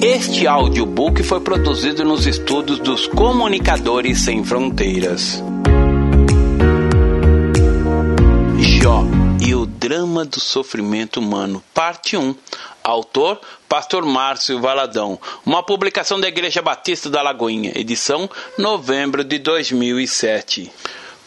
Este audiobook foi produzido nos estúdios dos Comunicadores Sem Fronteiras. Jó e o drama do sofrimento humano, parte 1. Autor: Pastor Márcio Valadão. Uma publicação da Igreja Batista da Lagoinha, edição novembro de 2007.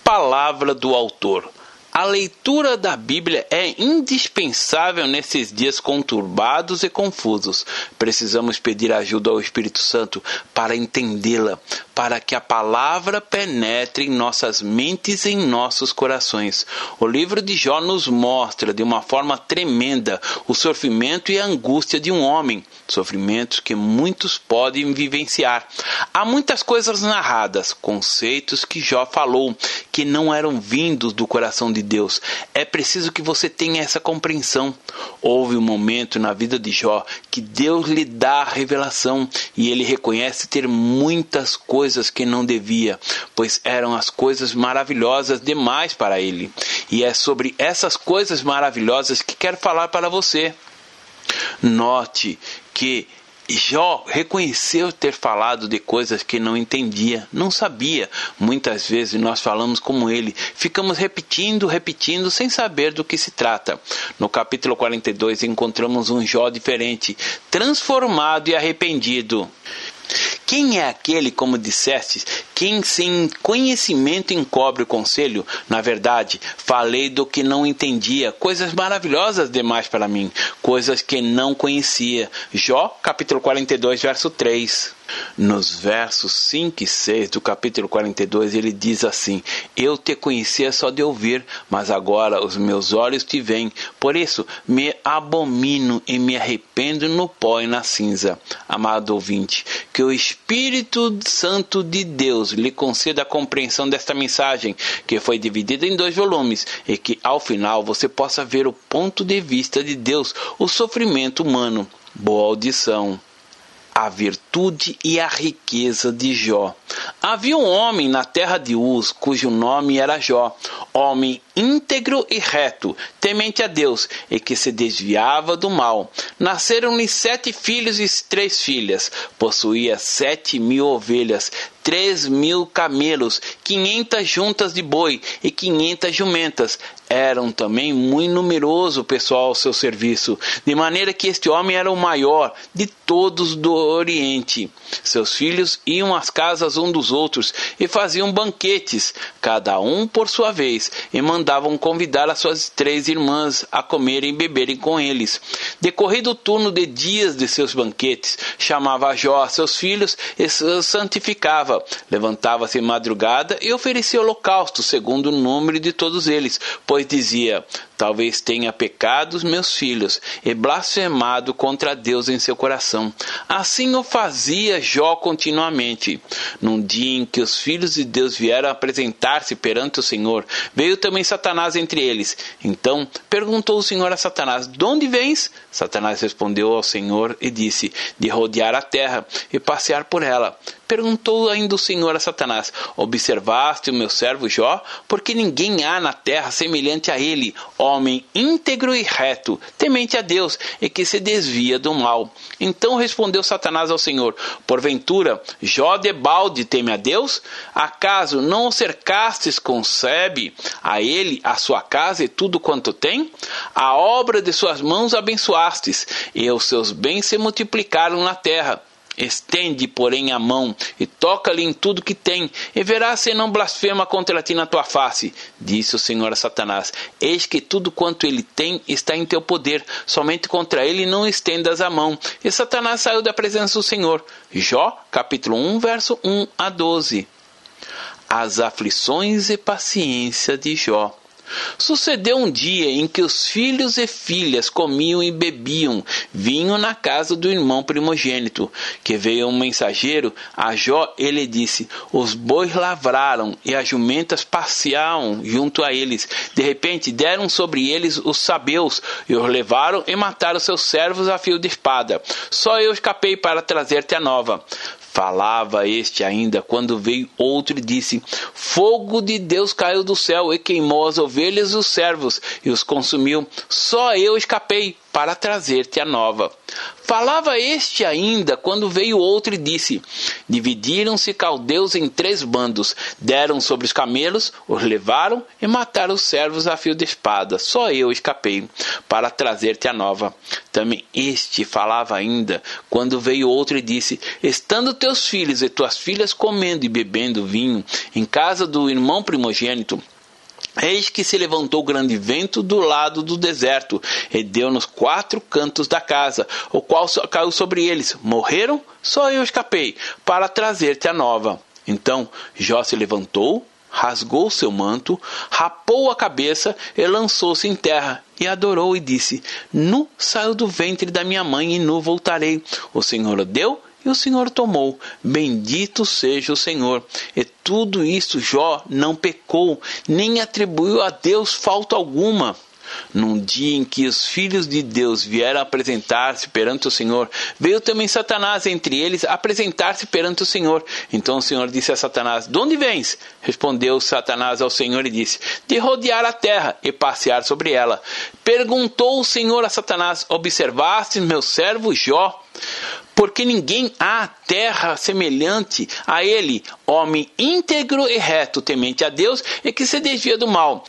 Palavra do autor. A leitura da Bíblia é indispensável nesses dias conturbados e confusos. Precisamos pedir ajuda ao Espírito Santo para entendê-la, para que a palavra penetre em nossas mentes e em nossos corações. O livro de Jó nos mostra de uma forma tremenda o sofrimento e a angústia de um homem, sofrimentos que muitos podem vivenciar. Há muitas coisas narradas, conceitos que Jó falou que não eram vindos do coração de de Deus. É preciso que você tenha essa compreensão. Houve um momento na vida de Jó que Deus lhe dá a revelação e ele reconhece ter muitas coisas que não devia, pois eram as coisas maravilhosas demais para ele. E é sobre essas coisas maravilhosas que quero falar para você. Note que Jó reconheceu ter falado de coisas que não entendia, não sabia. Muitas vezes nós falamos como ele, ficamos repetindo, repetindo, sem saber do que se trata. No capítulo 42 encontramos um Jó diferente, transformado e arrependido. Quem é aquele, como disseste, quem sem conhecimento encobre o conselho? Na verdade, falei do que não entendia, coisas maravilhosas demais para mim, coisas que não conhecia. Jó, capítulo 42, verso 3. Nos versos 5 e 6 do capítulo 42, ele diz assim: Eu te conhecia só de ouvir, mas agora os meus olhos te veem. Por isso, me abomino e me arrependo no pó e na cinza. Amado ouvinte, que o Espírito Santo de Deus lhe conceda a compreensão desta mensagem, que foi dividida em dois volumes, e que ao final você possa ver o ponto de vista de Deus, o sofrimento humano. Boa audição a virtude e a riqueza de Jó. Havia um homem na terra de Uz, cujo nome era Jó, homem íntegro e reto, temente a Deus, e que se desviava do mal. Nasceram-lhe sete filhos e três filhas. Possuía sete mil ovelhas, três mil camelos, quinhentas juntas de boi e quinhentas jumentas. Eram também muito numeroso o pessoal ao seu serviço, de maneira que este homem era o maior de todos do Oriente. Seus filhos iam às casas um dos outros e faziam banquetes, cada um por sua vez, e mandavam convidar as suas três irmãs a comerem e beberem com eles. Decorrido o turno de dias de seus banquetes, chamava Jó a seus filhos e os santificava. Levantava-se madrugada e oferecia holocausto, segundo o número de todos eles, pois dizia: Talvez tenha pecado os meus filhos e blasfemado contra Deus em seu coração. Assim o fazia Jó continuamente. Num dia em que os filhos de Deus vieram apresentar-se perante o Senhor, veio também Satanás entre eles. Então perguntou o Senhor a Satanás: De onde vens? Satanás respondeu ao Senhor e disse: De rodear a terra e passear por ela. Perguntou ainda o Senhor a Satanás: Observaste o meu servo Jó? Porque ninguém há na terra semelhante a ele, homem íntegro e reto, temente a Deus e que se desvia do mal. Então respondeu Satanás ao Senhor: Porventura, Jó de balde teme a Deus? Acaso não o cercastes com sebe, a ele, a sua casa e tudo quanto tem? A obra de suas mãos abençoastes, e os seus bens se multiplicaram na terra. Estende, porém, a mão e toca-lhe em tudo que tem, e verás se não blasfema contra ti na tua face. Disse o Senhor a Satanás: Eis que tudo quanto ele tem está em teu poder, somente contra ele não estendas a mão. E Satanás saiu da presença do Senhor. Jó, capítulo 1, verso 1 a 12. As aflições e paciência de Jó. Sucedeu um dia em que os filhos e filhas comiam e bebiam vinho na casa do irmão primogênito, que veio um mensageiro a Jó, ele disse: Os bois lavraram e as jumentas passeavam junto a eles. De repente deram sobre eles os sabeus e os levaram e mataram seus servos a fio de espada. Só eu escapei para trazer-te a nova. Falava este ainda quando veio outro e disse: Fogo de Deus caiu do céu e queimou as ovelhas e os servos e os consumiu. Só eu escapei para trazer-te a nova. Falava este ainda quando veio outro e disse: Dividiram-se caldeus em três bandos, deram sobre os camelos, os levaram e mataram os servos a fio de espada. Só eu escapei para trazer-te a nova. Também este falava ainda quando veio outro e disse: Estando teus filhos e tuas filhas comendo e bebendo vinho em casa do irmão primogênito, Eis que se levantou grande vento do lado do deserto, e deu nos quatro cantos da casa, o qual caiu sobre eles. Morreram, só eu escapei, para trazer-te a nova. Então Jó se levantou, rasgou seu manto, rapou a cabeça e lançou-se em terra, e adorou e disse: Nu saio do ventre da minha mãe e nu voltarei. O Senhor deu e o Senhor tomou. Bendito seja o Senhor. E tudo isso Jó não pecou, nem atribuiu a Deus falta alguma. Num dia em que os filhos de Deus vieram apresentar-se perante o Senhor, veio também Satanás entre eles apresentar-se perante o Senhor. Então o Senhor disse a Satanás: De onde vens? Respondeu Satanás ao Senhor e disse: De rodear a terra e passear sobre ela. Perguntou o Senhor a Satanás: Observaste meu servo Jó? porque ninguém há terra semelhante a ele, homem íntegro e reto, temente a Deus e que se desvia do mal.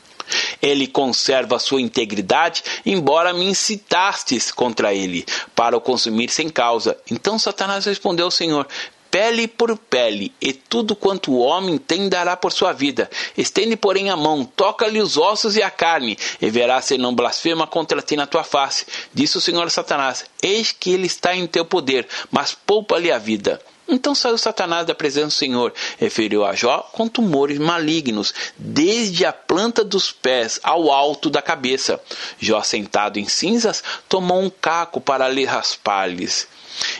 Ele conserva sua integridade, embora me incitastes contra ele, para o consumir sem causa. Então Satanás respondeu ao Senhor: pele por pele, e tudo quanto o homem tem dará por sua vida. Estende, porém, a mão, toca-lhe os ossos e a carne, e verás se não blasfema contra ti na tua face. Disse o Senhor Satanás: Eis que ele está em teu poder, mas poupa-lhe a vida. Então saiu Satanás da presença do Senhor e feriu a Jó com tumores malignos, desde a planta dos pés ao alto da cabeça. Jó, sentado em cinzas, tomou um caco para lhe raspar-lhes.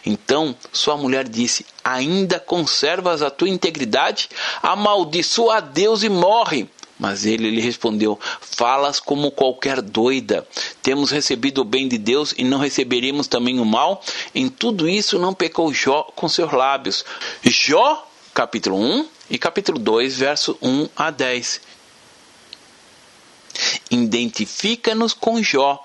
Então sua mulher disse: Ainda conservas a tua integridade? Amaldiçoa a Deus e morre. Mas ele lhe respondeu: Falas como qualquer doida. Temos recebido o bem de Deus e não receberemos também o mal? Em tudo isso não pecou Jó com seus lábios. Jó, capítulo 1 e capítulo 2, verso 1 a 10. Identifica-nos com Jó.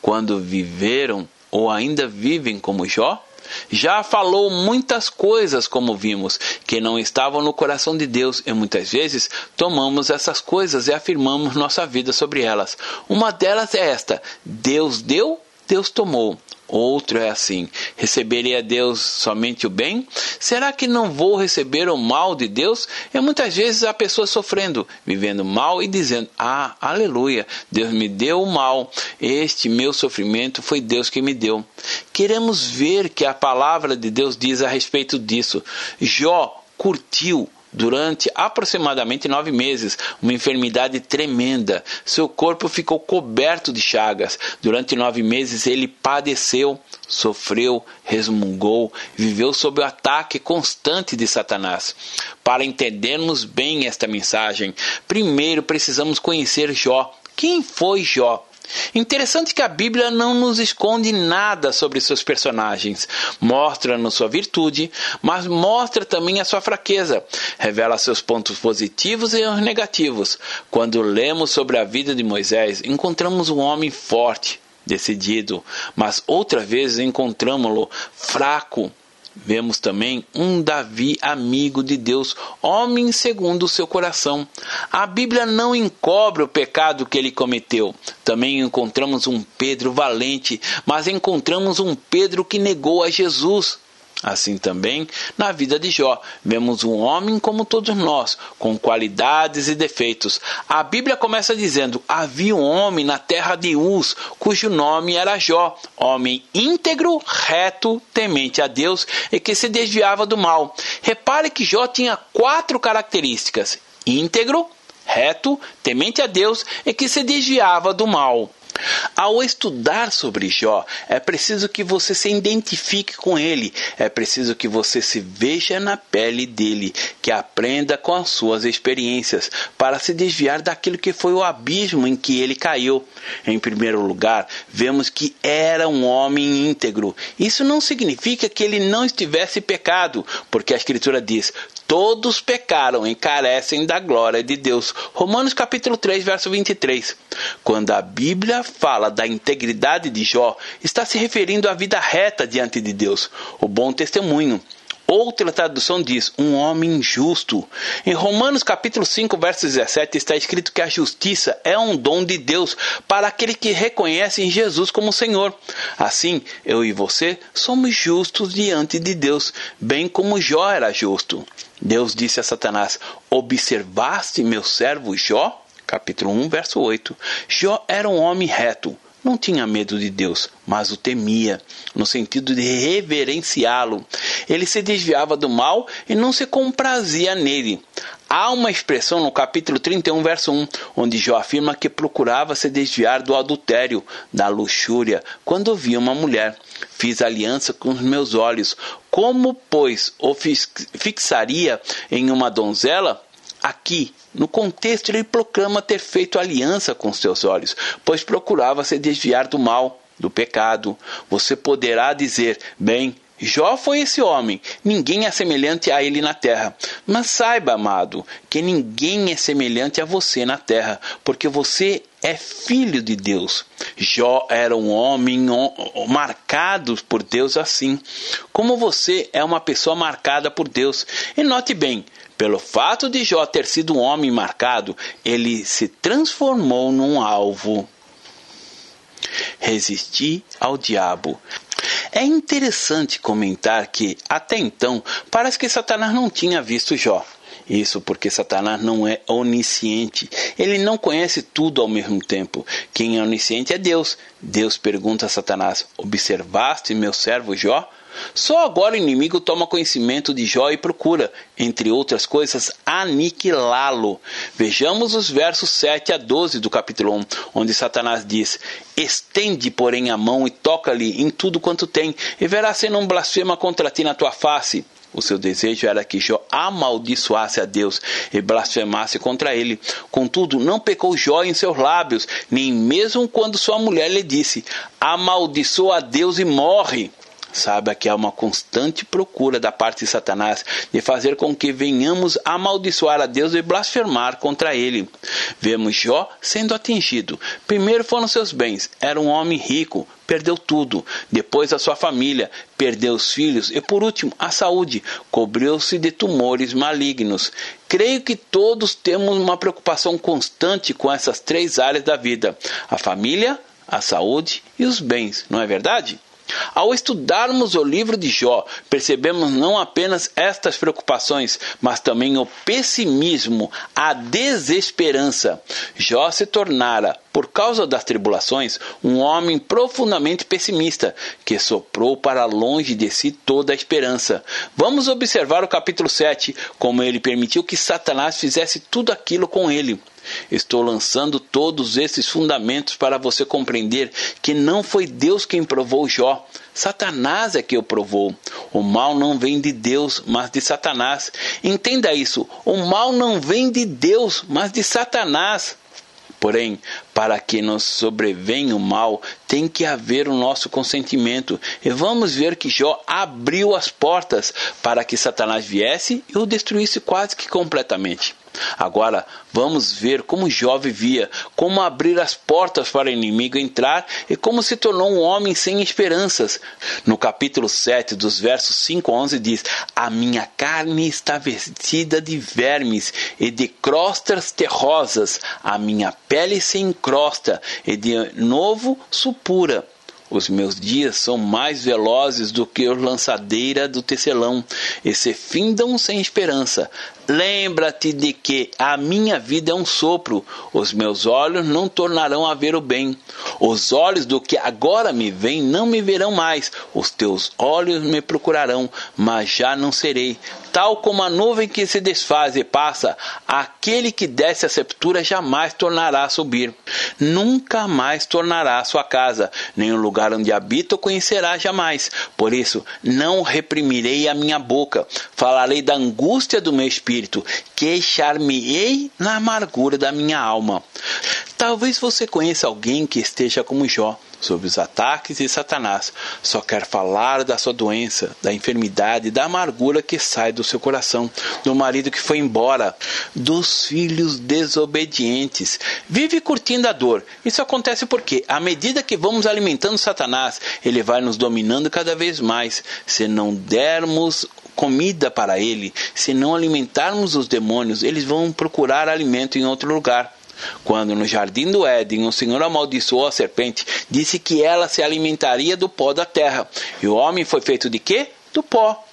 Quando viveram ou ainda vivem como Jó? Já falou muitas coisas, como vimos, que não estavam no coração de Deus, e muitas vezes tomamos essas coisas e afirmamos nossa vida sobre elas. Uma delas é esta: Deus deu, Deus tomou. Outro é assim: receberei Deus somente o bem? Será que não vou receber o mal de Deus? E muitas vezes a pessoa sofrendo, vivendo mal e dizendo: Ah, aleluia, Deus me deu o mal, este meu sofrimento foi Deus que me deu. Queremos ver que a palavra de Deus diz a respeito disso. Jó curtiu durante aproximadamente nove meses, uma enfermidade tremenda. Seu corpo ficou coberto de chagas. Durante nove meses ele padeceu, sofreu, resmungou, viveu sob o ataque constante de Satanás. Para entendermos bem esta mensagem, primeiro precisamos conhecer Jó. Quem foi Jó? Interessante que a Bíblia não nos esconde nada sobre seus personagens. Mostra-nos sua virtude, mas mostra também a sua fraqueza. Revela seus pontos positivos e os negativos. Quando lemos sobre a vida de Moisés, encontramos um homem forte, decidido, mas outra vez encontramos-lo fraco, Vemos também um Davi amigo de Deus, homem segundo o seu coração. A Bíblia não encobre o pecado que ele cometeu. Também encontramos um Pedro valente, mas encontramos um Pedro que negou a Jesus. Assim também, na vida de Jó, vemos um homem como todos nós, com qualidades e defeitos. A Bíblia começa dizendo: Havia um homem na terra de Uz, cujo nome era Jó, homem íntegro, reto, temente a Deus e que se desviava do mal. Repare que Jó tinha quatro características: íntegro, reto, temente a Deus e que se desviava do mal. Ao estudar sobre Jó, é preciso que você se identifique com ele, é preciso que você se veja na pele dele, que aprenda com as suas experiências, para se desviar daquilo que foi o abismo em que ele caiu. Em primeiro lugar, vemos que era um homem íntegro. Isso não significa que ele não estivesse pecado, porque a Escritura diz: todos pecaram e carecem da glória de Deus. Romanos capítulo 3, verso 23. Quando a Bíblia fala da integridade de Jó, está se referindo à vida reta diante de Deus, o bom testemunho. Outra tradução diz: um homem justo. Em Romanos capítulo 5, verso 17 está escrito que a justiça é um dom de Deus para aquele que reconhece Jesus como Senhor. Assim, eu e você somos justos diante de Deus, bem como Jó era justo. Deus disse a Satanás: Observaste meu servo Jó? Capítulo 1, verso 8. Jó era um homem reto, não tinha medo de Deus, mas o temia, no sentido de reverenciá-lo. Ele se desviava do mal e não se comprazia nele. Há uma expressão no capítulo 31, verso 1, onde Jó afirma que procurava se desviar do adultério, da luxúria, quando via uma mulher. Fiz aliança com os meus olhos. Como, pois, o fixaria em uma donzela? Aqui, no contexto, ele proclama ter feito aliança com seus olhos, pois procurava se desviar do mal, do pecado. Você poderá dizer: bem, Jó foi esse homem, ninguém é semelhante a ele na terra. Mas saiba, amado, que ninguém é semelhante a você na terra, porque você é filho de Deus. Jó era um homem marcado por Deus assim, como você é uma pessoa marcada por Deus. E note bem, pelo fato de Jó ter sido um homem marcado, ele se transformou num alvo. Resistir ao diabo. É interessante comentar que, até então, parece que Satanás não tinha visto Jó. Isso porque Satanás não é onisciente. Ele não conhece tudo ao mesmo tempo. Quem é onisciente é Deus. Deus pergunta a Satanás: Observaste meu servo Jó? Só agora o inimigo toma conhecimento de Jó e procura, entre outras coisas, aniquilá-lo. Vejamos os versos 7 a 12 do capítulo 1, onde Satanás diz: Estende, porém, a mão e toca-lhe em tudo quanto tem, e verás se não blasfema contra ti na tua face. O seu desejo era que Jó amaldiçoasse a Deus e blasfemasse contra ele. Contudo, não pecou Jó em seus lábios, nem mesmo quando sua mulher lhe disse: Amaldiçoa a Deus e morre. Saiba que há uma constante procura da parte de Satanás de fazer com que venhamos amaldiçoar a Deus e blasfemar contra ele. Vemos Jó sendo atingido. Primeiro foram seus bens. Era um homem rico, perdeu tudo. Depois a sua família, perdeu os filhos e por último a saúde, cobriu-se de tumores malignos. Creio que todos temos uma preocupação constante com essas três áreas da vida: a família, a saúde e os bens, não é verdade? Ao estudarmos o livro de Jó, percebemos não apenas estas preocupações, mas também o pessimismo, a desesperança. Jó se tornara, por causa das tribulações, um homem profundamente pessimista, que soprou para longe de si toda a esperança. Vamos observar o capítulo 7, como ele permitiu que Satanás fizesse tudo aquilo com ele. Estou lançando todos esses fundamentos para você compreender que não foi Deus quem provou Jó. Satanás é que o provou. O mal não vem de Deus, mas de Satanás. Entenda isso. O mal não vem de Deus, mas de Satanás. Porém, para que nos sobrevenha o mal, tem que haver o nosso consentimento. E vamos ver que Jó abriu as portas para que Satanás viesse e o destruísse quase que completamente. Agora vamos ver como Jó vivia, como abrir as portas para o inimigo entrar e como se tornou um homem sem esperanças. No capítulo 7, dos versos 5 a 11 diz: A minha carne está vestida de vermes e de crostas terrosas, a minha pele se encrosta e de novo supura. Os meus dias são mais velozes do que os lançadeira do tecelão, e se findam sem esperança. Lembra-te de que a minha vida é um sopro, os meus olhos não tornarão a ver o bem. Os olhos do que agora me veem não me verão mais, os teus olhos me procurarão, mas já não serei. Tal como a nuvem que se desfaz e passa, aquele que desce a sepultura jamais tornará a subir. Nunca mais tornará a sua casa, nem o lugar onde habita conhecerá jamais. Por isso, não reprimirei a minha boca, falarei da angústia do meu espírito, queixar-me-ei na amargura da minha alma. Talvez você conheça alguém que esteja como Jó sobre os ataques de Satanás. Só quer falar da sua doença, da enfermidade, da amargura que sai do seu coração, do marido que foi embora, dos filhos desobedientes. Vive curtindo a dor. Isso acontece porque, à medida que vamos alimentando Satanás, ele vai nos dominando cada vez mais. Se não dermos comida para ele, se não alimentarmos os demônios, eles vão procurar alimento em outro lugar. Quando no jardim do Éden o Senhor amaldiçoou a serpente, disse que ela se alimentaria do pó da terra. E o homem foi feito de quê? Do pó.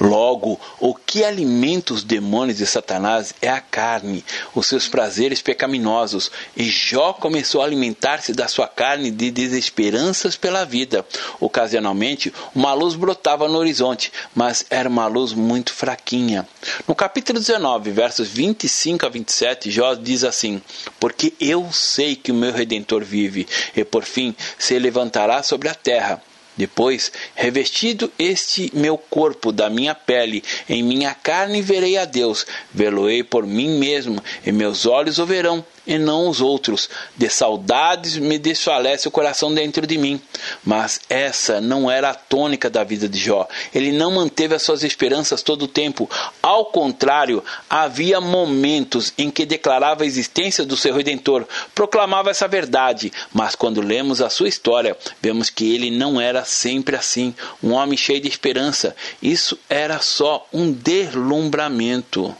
Logo, o que alimenta os demônios de Satanás é a carne, os seus prazeres pecaminosos. E Jó começou a alimentar-se da sua carne de desesperanças pela vida. Ocasionalmente, uma luz brotava no horizonte, mas era uma luz muito fraquinha. No capítulo 19, versos 25 a 27, Jó diz assim: Porque eu sei que o meu redentor vive, e por fim se levantará sobre a terra depois, revestido este meu corpo da minha pele, em minha carne verei a Deus, vê-lo-ei por mim mesmo, e meus olhos o verão, e não os outros. De saudades me desfalece o coração dentro de mim. Mas essa não era a tônica da vida de Jó. Ele não manteve as suas esperanças todo o tempo. Ao contrário, havia momentos em que declarava a existência do seu redentor, proclamava essa verdade, mas quando lemos a sua história, vemos que ele não era sempre assim, um homem cheio de esperança. Isso era só um deslumbramento.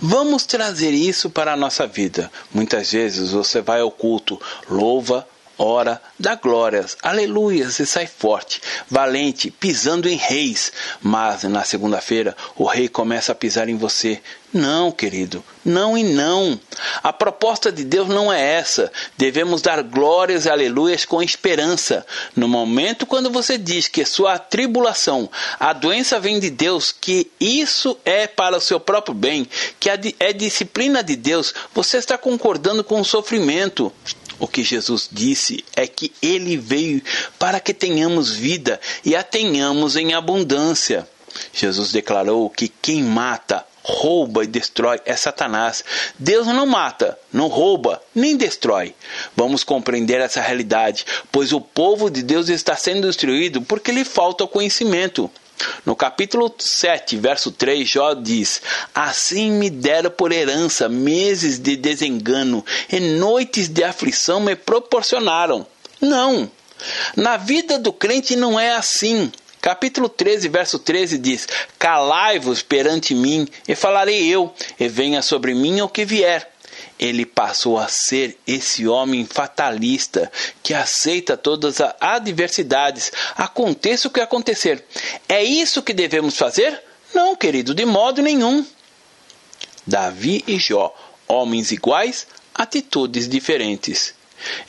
Vamos trazer isso para a nossa vida. Muitas vezes você vai ao culto, louva, ora, dá glórias, aleluias e sai forte, valente, pisando em reis. Mas na segunda-feira o rei começa a pisar em você. Não, querido, não e não. A proposta de Deus não é essa. Devemos dar glórias e aleluias com esperança. No momento quando você diz que sua tribulação, a doença vem de Deus, que isso é para o seu próprio bem, que é disciplina de Deus, você está concordando com o sofrimento. O que Jesus disse é que ele veio para que tenhamos vida e a tenhamos em abundância. Jesus declarou que quem mata, rouba e destrói é Satanás. Deus não mata, não rouba, nem destrói. Vamos compreender essa realidade, pois o povo de Deus está sendo destruído porque lhe falta conhecimento. No capítulo 7, verso 3, Jó diz: Assim me deram por herança meses de desengano e noites de aflição me proporcionaram. Não! Na vida do crente não é assim. Capítulo 13, verso 13 diz: Calai-vos perante mim, e falarei eu, e venha sobre mim o que vier ele passou a ser esse homem fatalista que aceita todas as adversidades, aconteça o que acontecer. É isso que devemos fazer? Não, querido, de modo nenhum. Davi e Jó, homens iguais, atitudes diferentes.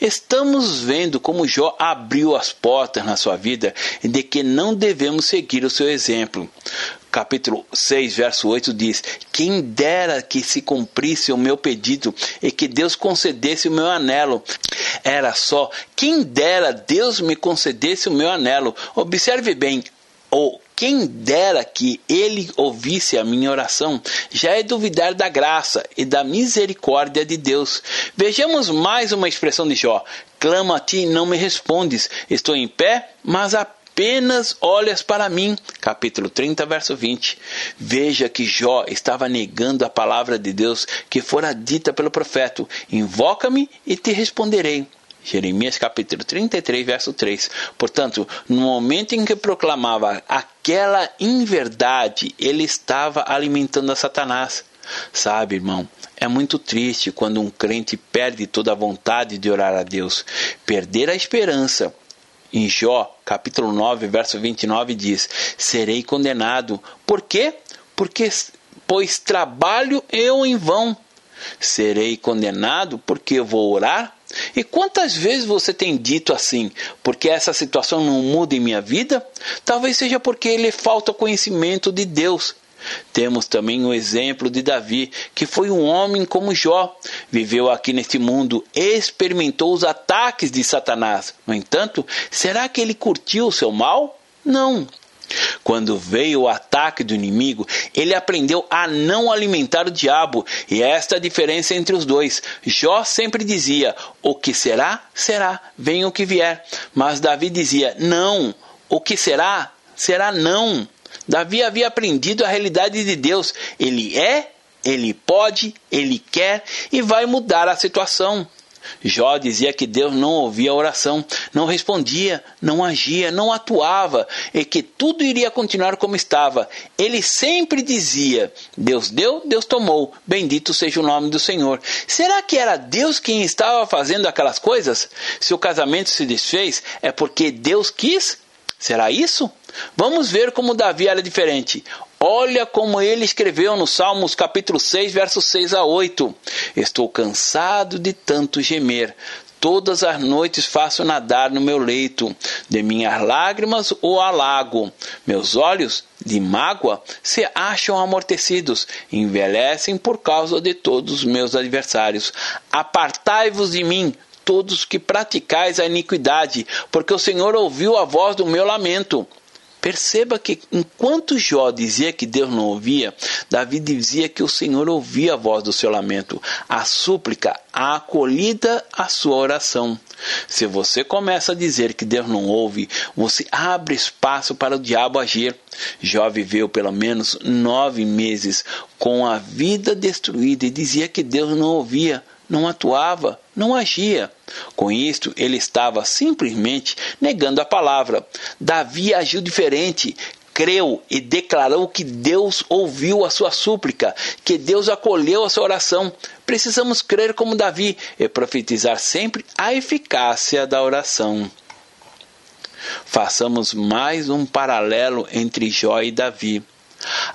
Estamos vendo como Jó abriu as portas na sua vida de que não devemos seguir o seu exemplo capítulo 6, verso 8 diz: Quem dera que se cumprisse o meu pedido e que Deus concedesse o meu anelo. Era só, quem dera Deus me concedesse o meu anelo. Observe bem, ou quem dera que ele ouvisse a minha oração, já é duvidar da graça e da misericórdia de Deus. Vejamos mais uma expressão de Jó: Clamo a ti não me respondes. Estou em pé, mas a apenas olhas para mim. Capítulo 30, verso 20. Veja que Jó estava negando a palavra de Deus que fora dita pelo profeta: Invoca-me e te responderei. Jeremias capítulo 33, verso 3. Portanto, no momento em que proclamava aquela inverdade, ele estava alimentando a Satanás. Sabe, irmão, é muito triste quando um crente perde toda a vontade de orar a Deus, perder a esperança em Jó, capítulo 9, verso 29 diz: Serei condenado. Por quê? Porque pois trabalho eu em vão. Serei condenado porque vou orar? E quantas vezes você tem dito assim, porque essa situação não muda em minha vida? Talvez seja porque lhe falta conhecimento de Deus. Temos também o exemplo de Davi, que foi um homem como Jó, viveu aqui neste mundo, experimentou os ataques de Satanás. No entanto, será que ele curtiu o seu mal? Não. Quando veio o ataque do inimigo, ele aprendeu a não alimentar o diabo, e esta é a diferença entre os dois. Jó sempre dizia: O que será, será, venha o que vier. Mas Davi dizia: Não, o que será, será não. Davi havia aprendido a realidade de Deus. Ele é, ele pode, ele quer e vai mudar a situação. Jó dizia que Deus não ouvia a oração, não respondia, não agia, não atuava e que tudo iria continuar como estava. Ele sempre dizia: Deus deu, Deus tomou, bendito seja o nome do Senhor. Será que era Deus quem estava fazendo aquelas coisas? Se o casamento se desfez, é porque Deus quis? Será isso? Vamos ver como Davi era diferente. Olha como ele escreveu no Salmos capítulo 6, versos 6 a 8. Estou cansado de tanto gemer. Todas as noites faço nadar no meu leito, de minhas lágrimas o alago. Meus olhos, de mágoa, se acham amortecidos, envelhecem por causa de todos os meus adversários. Apartai-vos de mim, todos que praticais a iniquidade, porque o Senhor ouviu a voz do meu lamento. Perceba que enquanto Jó dizia que Deus não ouvia, Davi dizia que o Senhor ouvia a voz do seu lamento, a súplica, a acolhida à sua oração. Se você começa a dizer que Deus não ouve, você abre espaço para o diabo agir. Jó viveu pelo menos nove meses com a vida destruída e dizia que Deus não ouvia não atuava, não agia. Com isto, ele estava simplesmente negando a palavra. Davi agiu diferente, creu e declarou que Deus ouviu a sua súplica, que Deus acolheu a sua oração. Precisamos crer como Davi e profetizar sempre a eficácia da oração. Façamos mais um paralelo entre Jó e Davi.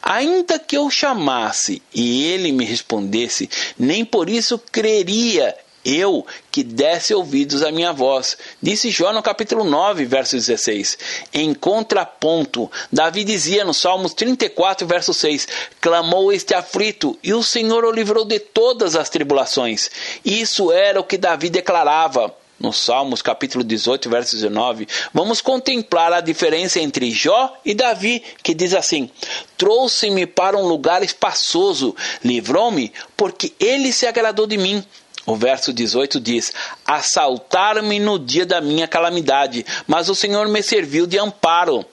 Ainda que eu chamasse e ele me respondesse, nem por isso creria eu que desse ouvidos à minha voz. Disse Jó no capítulo 9, verso 16. Em contraponto, Davi dizia no Salmos 34, verso 6: Clamou este aflito, e o Senhor o livrou de todas as tribulações. Isso era o que Davi declarava no Salmos capítulo 18, verso 19, vamos contemplar a diferença entre Jó e Davi, que diz assim: Trouxe-me para um lugar espaçoso, livrou-me, porque ele se agradou de mim. O verso 18 diz: Assaltaram-me no dia da minha calamidade, mas o Senhor me serviu de amparo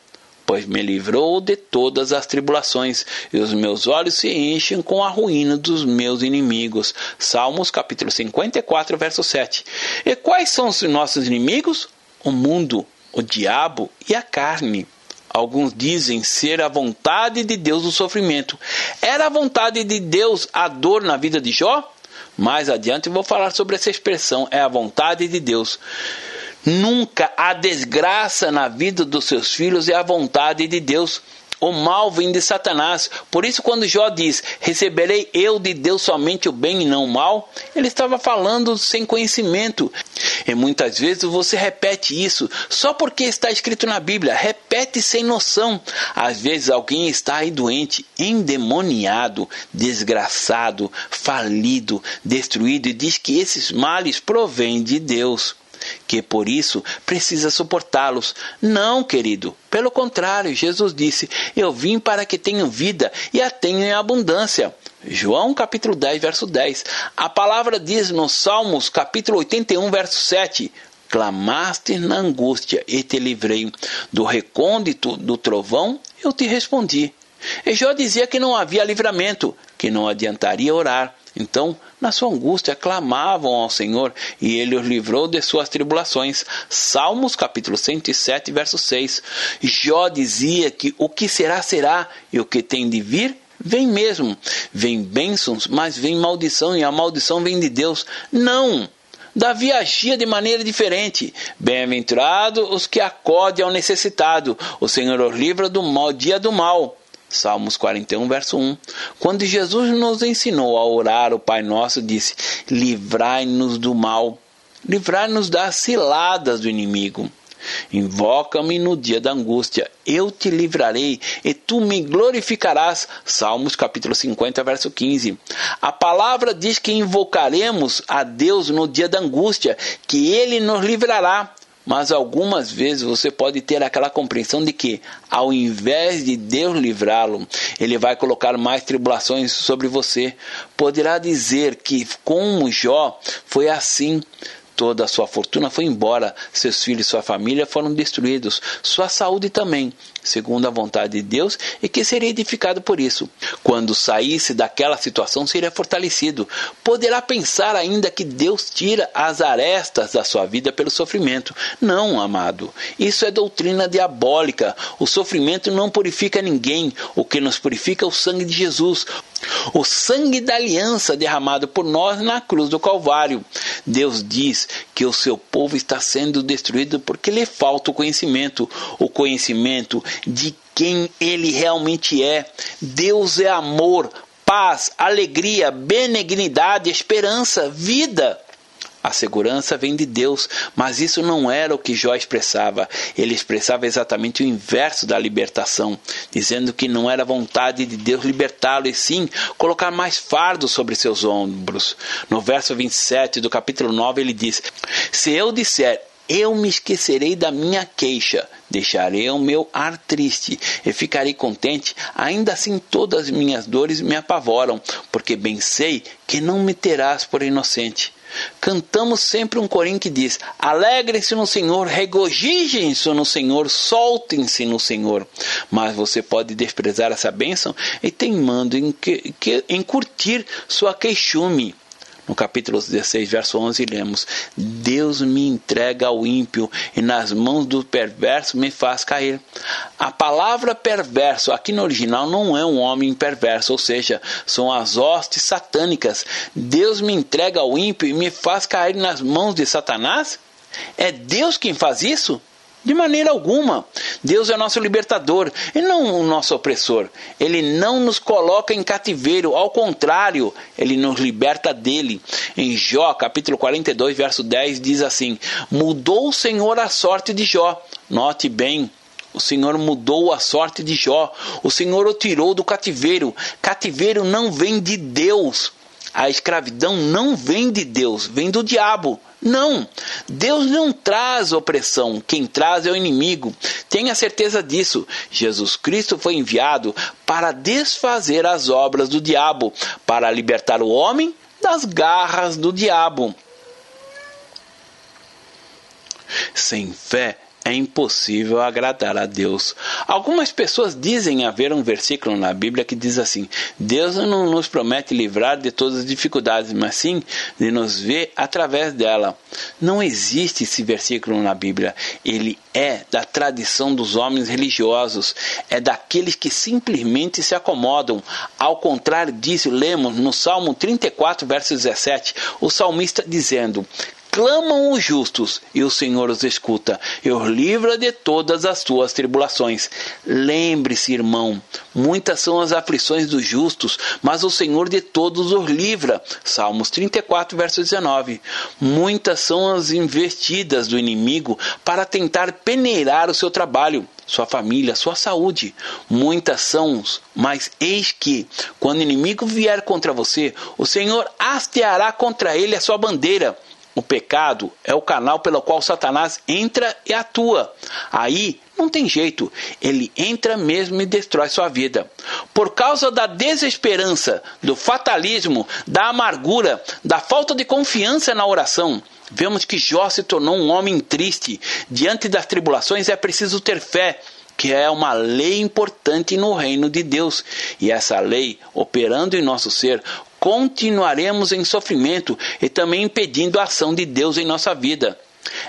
pois me livrou de todas as tribulações, e os meus olhos se enchem com a ruína dos meus inimigos. Salmos capítulo 54, verso 7. E quais são os nossos inimigos? O mundo, o diabo e a carne. Alguns dizem ser a vontade de Deus o sofrimento. Era a vontade de Deus a dor na vida de Jó? Mais adiante vou falar sobre essa expressão, é a vontade de Deus. Nunca a desgraça na vida dos seus filhos é a vontade de Deus. O mal vem de Satanás. Por isso, quando Jó diz: Receberei eu de Deus somente o bem e não o mal, ele estava falando sem conhecimento. E muitas vezes você repete isso só porque está escrito na Bíblia. Repete sem noção. Às vezes alguém está aí doente, endemoniado, desgraçado, falido, destruído e diz que esses males provêm de Deus que por isso precisa suportá-los. Não, querido. Pelo contrário, Jesus disse: Eu vim para que tenham vida e a tenham em abundância. João capítulo 10, verso 10. A palavra diz no Salmos capítulo 81, verso 7: Clamaste na angústia e te livrei. Do recôndito do trovão eu te respondi. E Jó dizia que não havia livramento, que não adiantaria orar. Então, na sua angústia, clamavam ao Senhor e ele os livrou de suas tribulações. Salmos capítulo 107, verso 6. Jó dizia que o que será, será, e o que tem de vir, vem mesmo. Vem bênçãos, mas vem maldição, e a maldição vem de Deus. Não! Davi agia de maneira diferente. Bem-aventurados os que acodem ao necessitado. O Senhor os livra do mal, dia do mal. Salmos 41, verso 1. Quando Jesus nos ensinou a orar, o Pai Nosso disse: Livrai-nos do mal, livrai-nos das ciladas do inimigo. Invoca-me no dia da angústia, eu te livrarei e tu me glorificarás. Salmos capítulo 50, verso 15. A palavra diz que invocaremos a Deus no dia da angústia, que ele nos livrará. Mas algumas vezes você pode ter aquela compreensão de que, ao invés de Deus livrá-lo, ele vai colocar mais tribulações sobre você. Poderá dizer que, como Jó, foi assim toda a sua fortuna foi embora, seus filhos e sua família foram destruídos, sua saúde também, segundo a vontade de Deus, e que seria edificado por isso. Quando saísse daquela situação, seria fortalecido. Poderá pensar ainda que Deus tira as arestas da sua vida pelo sofrimento. Não, amado. Isso é doutrina diabólica. O sofrimento não purifica ninguém. O que nos purifica é o sangue de Jesus. O sangue da aliança derramado por nós na cruz do Calvário. Deus diz que o seu povo está sendo destruído porque lhe falta o conhecimento, o conhecimento de quem ele realmente é. Deus é amor, paz, alegria, benignidade, esperança, vida. A segurança vem de Deus, mas isso não era o que Jó expressava. Ele expressava exatamente o inverso da libertação, dizendo que não era vontade de Deus libertá-lo, e sim colocar mais fardo sobre seus ombros. No verso 27 do capítulo 9, ele diz: Se eu disser, eu me esquecerei da minha queixa, deixarei o meu ar triste e ficarei contente. Ainda assim, todas as minhas dores me apavoram, porque bem sei que não me terás por inocente. Cantamos sempre um corim que diz: Alegrem-se no Senhor, regozijem-se no Senhor, soltem-se no Senhor. Mas você pode desprezar essa bênção e teimando em, que, que, em curtir sua queixume. No capítulo 16, verso 11, lemos: Deus me entrega ao ímpio e nas mãos do perverso me faz cair. A palavra perverso aqui no original não é um homem perverso, ou seja, são as hostes satânicas. Deus me entrega ao ímpio e me faz cair nas mãos de Satanás? É Deus quem faz isso? De maneira alguma. Deus é nosso libertador e não o nosso opressor. Ele não nos coloca em cativeiro, ao contrário, ele nos liberta dele. Em Jó, capítulo 42, verso 10, diz assim: Mudou o Senhor a sorte de Jó. Note bem, o Senhor mudou a sorte de Jó. O Senhor o tirou do cativeiro. Cativeiro não vem de Deus. A escravidão não vem de Deus, vem do diabo. Não, Deus não traz opressão, quem traz é o inimigo. Tenha certeza disso. Jesus Cristo foi enviado para desfazer as obras do diabo, para libertar o homem das garras do diabo. Sem fé é impossível agradar a Deus. Algumas pessoas dizem haver um versículo na Bíblia que diz assim: Deus não nos promete livrar de todas as dificuldades, mas sim de nos ver através dela. Não existe esse versículo na Bíblia. Ele é da tradição dos homens religiosos, é daqueles que simplesmente se acomodam. Ao contrário disso, lemos no Salmo 34, verso 17, o salmista dizendo: clamam os justos, e o Senhor os escuta, e os livra de todas as suas tribulações. Lembre-se, irmão, muitas são as aflições dos justos, mas o Senhor de todos os livra. Salmos 34, verso 19. Muitas são as investidas do inimigo para tentar peneirar o seu trabalho, sua família, sua saúde. Muitas são, mas eis que, quando o inimigo vier contra você, o Senhor hasteará contra ele a sua bandeira o pecado é o canal pelo qual Satanás entra e atua. Aí não tem jeito, ele entra mesmo e destrói sua vida. Por causa da desesperança, do fatalismo, da amargura, da falta de confiança na oração, vemos que Jó se tornou um homem triste. Diante das tribulações é preciso ter fé que é uma lei importante no reino de Deus. E essa lei, operando em nosso ser, continuaremos em sofrimento e também impedindo a ação de Deus em nossa vida.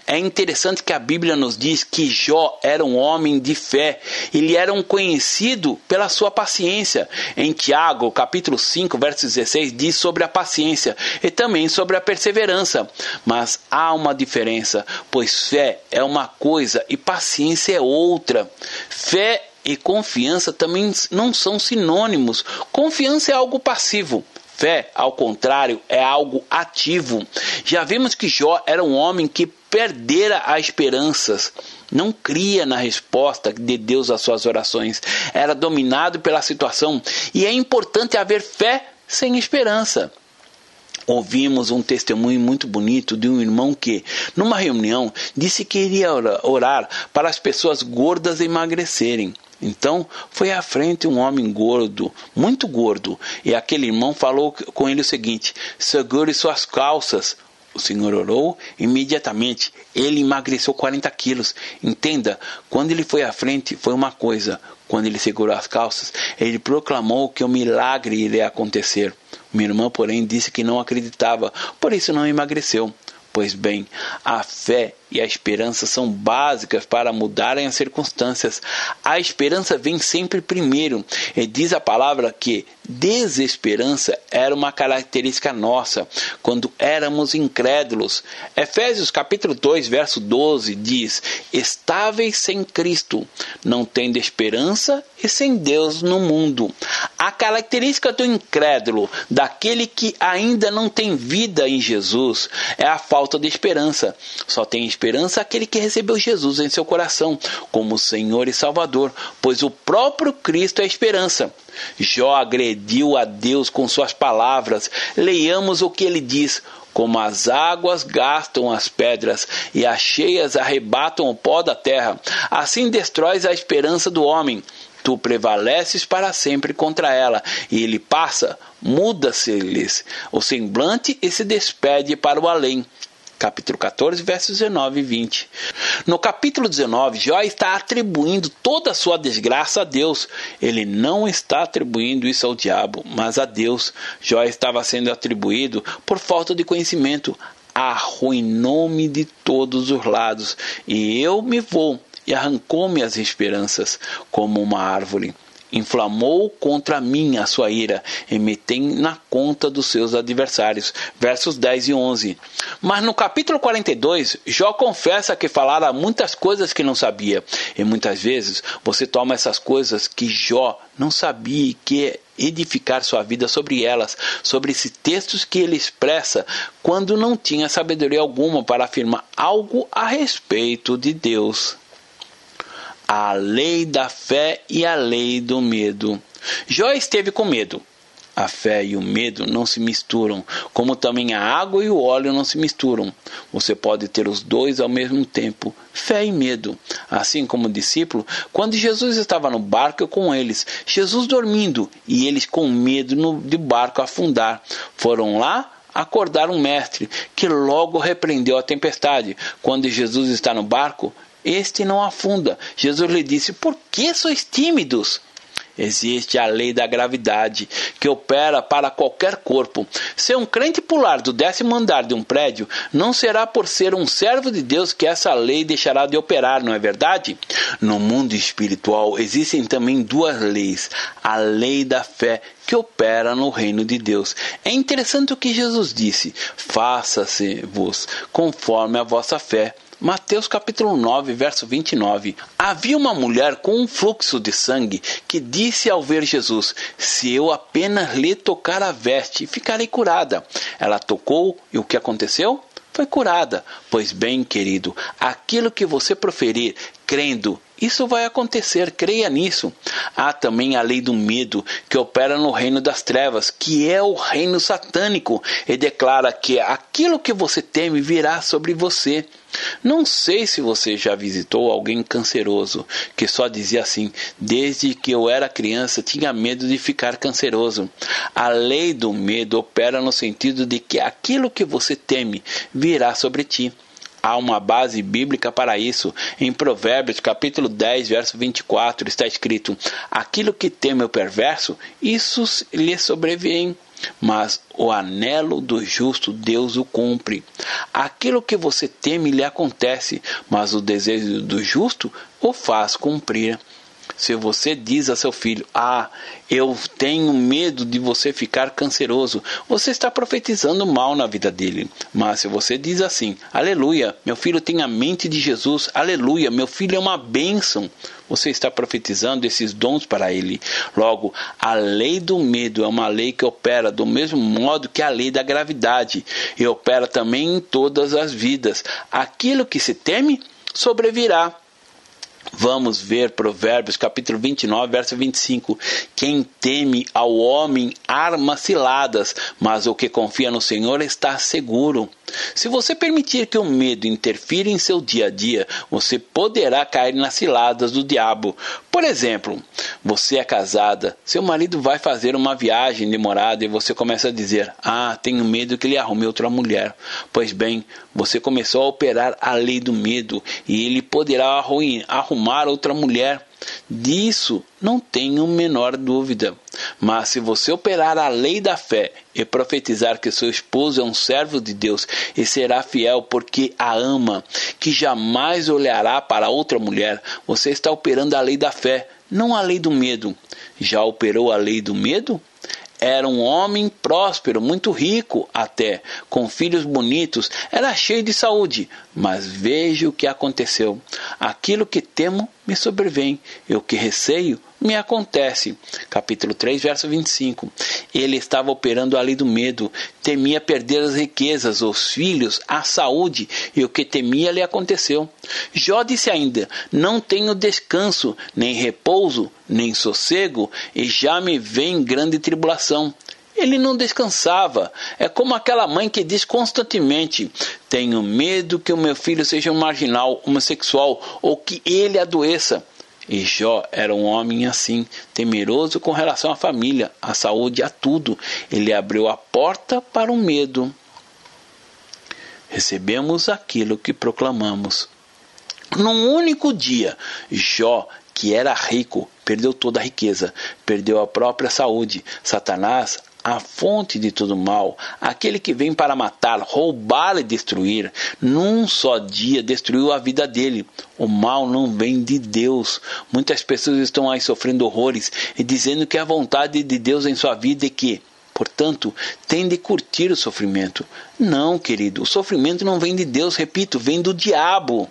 É interessante que a Bíblia nos diz que Jó era um homem de fé, ele era um conhecido pela sua paciência. Em Tiago, capítulo 5, verso 16, diz sobre a paciência e também sobre a perseverança. Mas há uma diferença, pois fé é uma coisa e paciência é outra. Fé e confiança também não são sinônimos. Confiança é algo passivo, Fé, ao contrário, é algo ativo. Já vimos que Jó era um homem que perdera as esperanças, não cria na resposta de Deus às suas orações, era dominado pela situação, e é importante haver fé sem esperança. ouvimos um testemunho muito bonito de um irmão que, numa reunião, disse que iria orar para as pessoas gordas emagrecerem. Então foi à frente um homem gordo, muito gordo, e aquele irmão falou com ele o seguinte: segure suas calças. O senhor orou imediatamente. Ele emagreceu 40 quilos. Entenda, quando ele foi à frente, foi uma coisa. Quando ele segurou as calças, ele proclamou que o milagre iria acontecer. Minha irmã, porém, disse que não acreditava, por isso não emagreceu. Pois bem, a fé e a esperança são básicas para mudarem as circunstâncias. A esperança vem sempre primeiro, e diz a palavra que desesperança era uma característica nossa quando éramos incrédulos. Efésios capítulo 2, verso 12 diz: "Estáveis sem Cristo, não tendo esperança e sem Deus no mundo". A característica do incrédulo, daquele que ainda não tem vida em Jesus, é a falta de esperança. Só tem esperança esperança aquele que recebeu Jesus em seu coração como Senhor e Salvador, pois o próprio Cristo é a esperança. Jó agrediu a Deus com suas palavras. Leiamos o que ele diz: como as águas gastam as pedras e as cheias arrebatam o pó da terra, assim destróis a esperança do homem. Tu prevaleces para sempre contra ela, e ele passa, muda-se-lhes o semblante e se despede para o além capítulo 14, versos 19 e 20. No capítulo 19, Jó está atribuindo toda a sua desgraça a Deus. Ele não está atribuindo isso ao diabo, mas a Deus. Jó estava sendo atribuído por falta de conhecimento. Arruinou-me de todos os lados, e eu me vou, e arrancou-me as esperanças como uma árvore inflamou contra mim a sua ira e me tem na conta dos seus adversários. Versos 10 e 11. Mas no capítulo 42, Jó confessa que falara muitas coisas que não sabia. E muitas vezes você toma essas coisas que Jó não sabia e quer edificar sua vida sobre elas, sobre esses textos que ele expressa quando não tinha sabedoria alguma para afirmar algo a respeito de Deus a lei da fé e a lei do medo. Jó esteve com medo. A fé e o medo não se misturam, como também a água e o óleo não se misturam. Você pode ter os dois ao mesmo tempo, fé e medo. Assim como o discípulo, quando Jesus estava no barco com eles, Jesus dormindo e eles com medo no, de barco afundar, foram lá acordar um mestre que logo repreendeu a tempestade. Quando Jesus está no barco, este não afunda. Jesus lhe disse: Por que sois tímidos? Existe a lei da gravidade que opera para qualquer corpo. Se um crente pular do décimo andar de um prédio, não será por ser um servo de Deus que essa lei deixará de operar, não é verdade? No mundo espiritual existem também duas leis: a lei da fé que opera no reino de Deus. É interessante o que Jesus disse: faça-se-vos conforme a vossa fé. Mateus capítulo 9, verso 29. Havia uma mulher com um fluxo de sangue que disse ao ver Jesus: Se eu apenas lhe tocar a veste, ficarei curada. Ela tocou e o que aconteceu? Foi curada. Pois bem, querido, aquilo que você proferir, crendo, isso vai acontecer, creia nisso. Há também a lei do medo, que opera no reino das trevas, que é o reino satânico, e declara que aquilo que você teme virá sobre você. Não sei se você já visitou alguém canceroso que só dizia assim: desde que eu era criança tinha medo de ficar canceroso. A lei do medo opera no sentido de que aquilo que você teme virá sobre ti. Há uma base bíblica para isso. Em Provérbios, capítulo 10, verso 24, está escrito: Aquilo que teme o perverso, isso lhe sobrevém mas o anelo do justo Deus o cumpre. Aquilo que você teme lhe acontece, mas o desejo do justo o faz cumprir. Se você diz a seu filho: Ah, eu tenho medo de você ficar canceroso, você está profetizando mal na vida dele. Mas se você diz assim: Aleluia, meu filho tem a mente de Jesus, aleluia, meu filho é uma bênção, você está profetizando esses dons para ele. Logo, a lei do medo é uma lei que opera do mesmo modo que a lei da gravidade e opera também em todas as vidas. Aquilo que se teme sobrevirá Vamos ver Provérbios capítulo 29, verso 25. Quem teme ao homem arma ciladas, mas o que confia no Senhor está seguro. Se você permitir que o medo interfira em seu dia a dia, você poderá cair nas ciladas do diabo. Por exemplo, você é casada, seu marido vai fazer uma viagem demorada e você começa a dizer: Ah, tenho medo que ele arrume outra mulher. Pois bem, você começou a operar a lei do medo e ele poderá arrumar outra mulher. Disso não tenho menor dúvida. Mas se você operar a lei da fé e profetizar que seu esposo é um servo de Deus e será fiel porque a ama, que jamais olhará para outra mulher, você está operando a lei da fé, não a lei do medo. Já operou a lei do medo? Era um homem próspero, muito rico até, com filhos bonitos, era cheio de saúde. Mas veja o que aconteceu. Aquilo que temo me sobrevém, e o que receio me acontece. Capítulo 3, verso 25. Ele estava operando a lei do medo, temia perder as riquezas, os filhos, a saúde, e o que temia lhe aconteceu. Jó disse ainda: Não tenho descanso, nem repouso, nem sossego, e já me vem grande tribulação. Ele não descansava. É como aquela mãe que diz constantemente: Tenho medo que o meu filho seja um marginal, homossexual ou que ele adoeça. E Jó era um homem assim, temeroso com relação à família, à saúde, a tudo. Ele abriu a porta para o medo. Recebemos aquilo que proclamamos. Num único dia, Jó, que era rico, perdeu toda a riqueza, perdeu a própria saúde. Satanás a fonte de todo mal, aquele que vem para matar, roubar e destruir, num só dia destruiu a vida dele. O mal não vem de Deus. Muitas pessoas estão aí sofrendo horrores e dizendo que a vontade de Deus em sua vida é que Portanto, tem de curtir o sofrimento. Não, querido, o sofrimento não vem de Deus, repito, vem do diabo.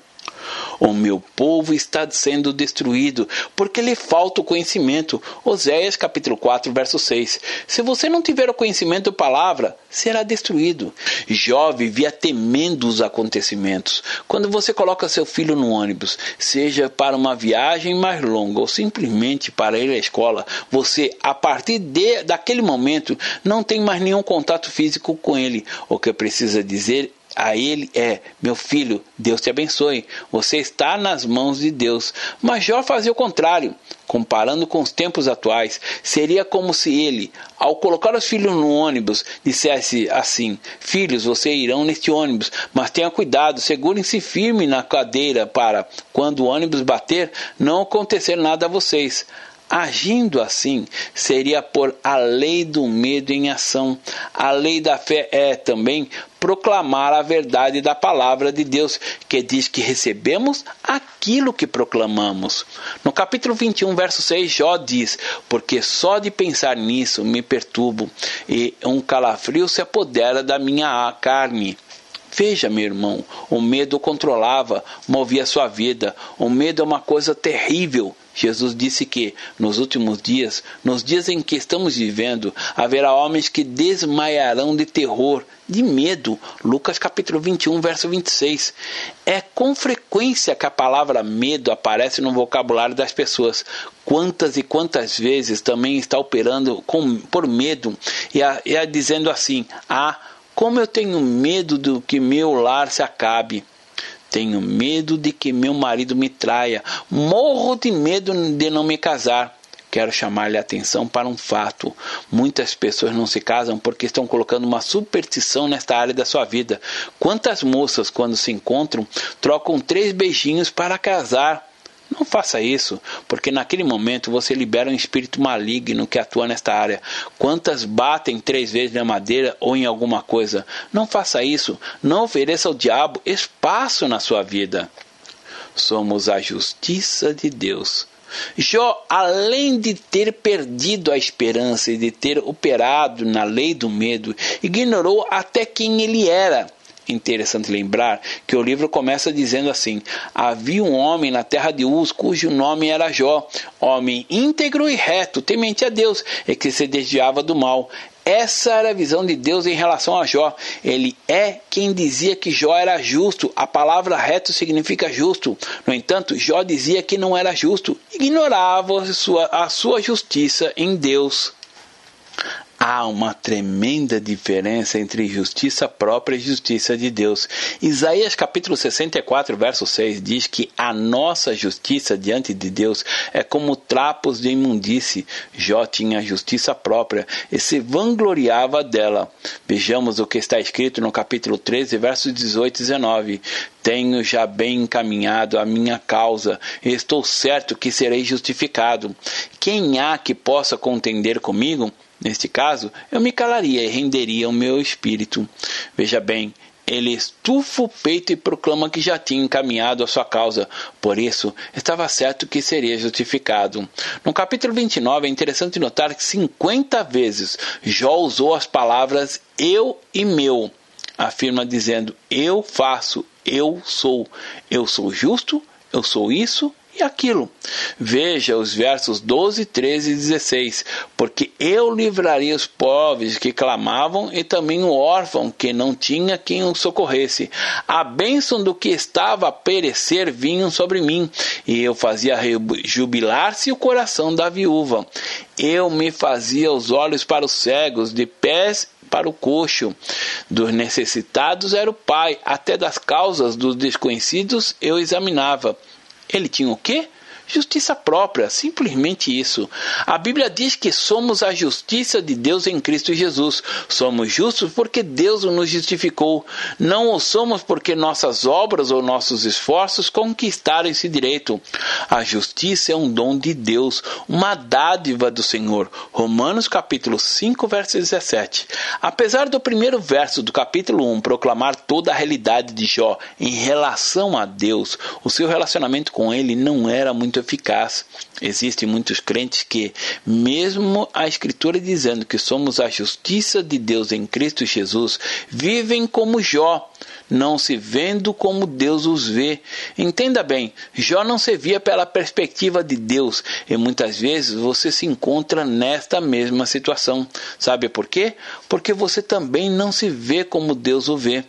O meu povo está sendo destruído porque lhe falta o conhecimento. Oséias capítulo 4, verso 6. Se você não tiver o conhecimento da palavra, será destruído. Jó vivia temendo os acontecimentos. Quando você coloca seu filho no ônibus, seja para uma viagem mais longa ou simplesmente para ir à escola, você, a partir de, daquele momento, não tem mais nenhum contato físico com ele. O que precisa dizer a ele é: Meu filho, Deus te abençoe, você está nas mãos de Deus. Mas Jó fazia o contrário. Comparando com os tempos atuais, seria como se ele, ao colocar os filhos no ônibus, dissesse assim: Filhos, vocês irão neste ônibus, mas tenha cuidado, segurem-se firme na cadeira para, quando o ônibus bater, não acontecer nada a vocês. Agindo assim, seria pôr a lei do medo em ação. A lei da fé é também proclamar a verdade da palavra de Deus, que diz que recebemos aquilo que proclamamos. No capítulo 21, verso 6, Jó diz: Porque só de pensar nisso me perturbo, e um calafrio se apodera da minha carne. Veja, meu irmão, o medo controlava, movia sua vida. O medo é uma coisa terrível. Jesus disse que, nos últimos dias, nos dias em que estamos vivendo, haverá homens que desmaiarão de terror, de medo. Lucas capítulo 21, verso 26. É com frequência que a palavra medo aparece no vocabulário das pessoas. Quantas e quantas vezes também está operando com, por medo e, a, e a dizendo assim: Ah, como eu tenho medo do que meu lar se acabe. Tenho medo de que meu marido me traia. Morro de medo de não me casar. Quero chamar-lhe a atenção para um fato. Muitas pessoas não se casam porque estão colocando uma superstição nesta área da sua vida. Quantas moças, quando se encontram, trocam três beijinhos para casar? Não faça isso, porque naquele momento você libera um espírito maligno que atua nesta área. Quantas batem três vezes na madeira ou em alguma coisa? Não faça isso. Não ofereça ao diabo espaço na sua vida. Somos a justiça de Deus. Jó, além de ter perdido a esperança e de ter operado na lei do medo, ignorou até quem ele era interessante lembrar que o livro começa dizendo assim: Havia um homem na terra de Uz cujo nome era Jó, homem íntegro e reto, temente a Deus, e que se desviava do mal. Essa era a visão de Deus em relação a Jó. Ele é quem dizia que Jó era justo. A palavra reto significa justo. No entanto, Jó dizia que não era justo. Ignorava a sua, a sua justiça em Deus há uma tremenda diferença entre justiça própria e justiça de Deus. Isaías capítulo 64, verso 6 diz que a nossa justiça diante de Deus é como trapos de imundície. Jó tinha justiça própria e se vangloriava dela. Vejamos o que está escrito no capítulo 13, versos 18 e 19. Tenho já bem encaminhado a minha causa, e estou certo que serei justificado. Quem há que possa contender comigo? Neste caso, eu me calaria e renderia o meu espírito. Veja bem, ele estufa o peito e proclama que já tinha encaminhado a sua causa, por isso estava certo que seria justificado. No capítulo 29 é interessante notar que 50 vezes Jó usou as palavras eu e meu, afirma dizendo: Eu faço, eu sou, eu sou justo, eu sou isso e aquilo. Veja os versos 12, 13 e 16. Porque eu livraria os pobres que clamavam e também o órfão que não tinha quem o socorresse. A bênção do que estava a perecer vinha sobre mim, e eu fazia jubilar-se o coração da viúva. Eu me fazia os olhos para os cegos, de pés para o coxo. Dos necessitados era o pai, até das causas dos desconhecidos eu examinava. Ele tinha o quê? Justiça própria, simplesmente isso. A Bíblia diz que somos a justiça de Deus em Cristo Jesus. Somos justos porque Deus nos justificou. Não o somos porque nossas obras ou nossos esforços conquistaram esse direito. A justiça é um dom de Deus, uma dádiva do Senhor. Romanos capítulo 5, verso 17. Apesar do primeiro verso do capítulo 1 proclamar toda a realidade de Jó em relação a Deus, o seu relacionamento com ele não era muito eficaz. Existem muitos crentes que, mesmo a Escritura dizendo que somos a justiça de Deus em Cristo Jesus, vivem como Jó, não se vendo como Deus os vê. Entenda bem, Jó não se via pela perspectiva de Deus e muitas vezes você se encontra nesta mesma situação. Sabe por quê? Porque você também não se vê como Deus o vê.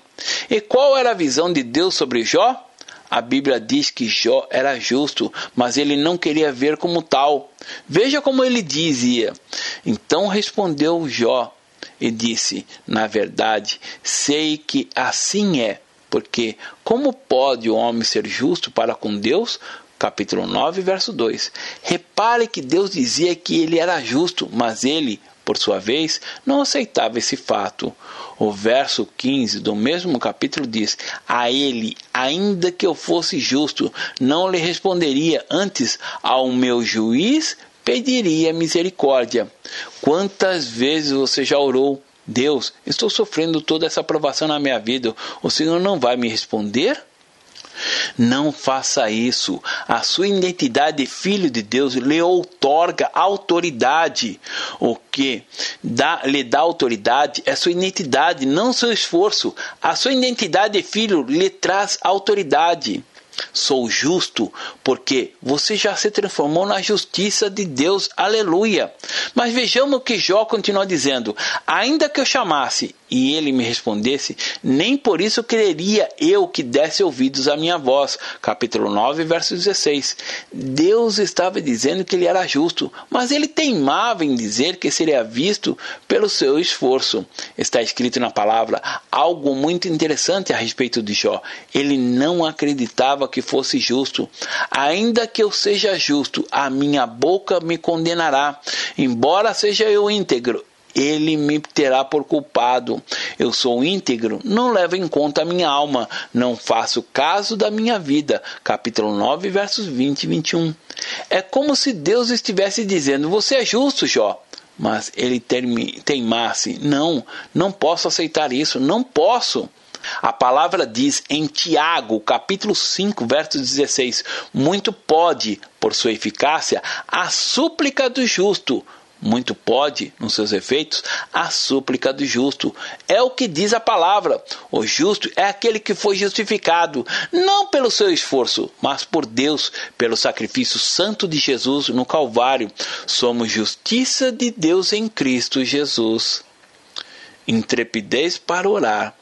E qual era a visão de Deus sobre Jó? A Bíblia diz que Jó era justo, mas ele não queria ver como tal. Veja como ele dizia. Então respondeu Jó e disse: Na verdade, sei que assim é, porque como pode o homem ser justo para com Deus? Capítulo 9, verso 2. Repare que Deus dizia que ele era justo, mas ele, por sua vez, não aceitava esse fato. O verso 15 do mesmo capítulo diz: A ele, ainda que eu fosse justo, não lhe responderia, antes ao meu juiz pediria misericórdia. Quantas vezes você já orou? Deus, estou sofrendo toda essa provação na minha vida. O Senhor não vai me responder? Não faça isso. A sua identidade de filho de Deus lhe outorga autoridade. O que dá, lhe dá autoridade é sua identidade, não seu esforço. A sua identidade de filho lhe traz autoridade. Sou justo porque você já se transformou na justiça de Deus. Aleluia. Mas vejamos o que Jó continua dizendo: Ainda que eu chamasse e ele me respondesse, nem por isso quereria eu que desse ouvidos à minha voz. Capítulo 9, verso 16. Deus estava dizendo que ele era justo, mas ele teimava em dizer que seria visto pelo seu esforço. Está escrito na palavra algo muito interessante a respeito de Jó. Ele não acreditava que fosse justo. Ainda que eu seja justo, a minha boca me condenará. Embora seja eu íntegro, ele me terá por culpado. Eu sou íntegro, não levo em conta a minha alma, não faço caso da minha vida. Capítulo 9, versos 20 e 21. É como se Deus estivesse dizendo: Você é justo, Jó. Mas ele teimasse: Não, não posso aceitar isso, não posso. A palavra diz em Tiago, capítulo 5, verso 16: Muito pode, por sua eficácia, a súplica do justo muito pode, nos seus efeitos, a súplica do justo. É o que diz a palavra. O justo é aquele que foi justificado, não pelo seu esforço, mas por Deus, pelo sacrifício santo de Jesus no Calvário. Somos justiça de Deus em Cristo Jesus. intrepidez para orar.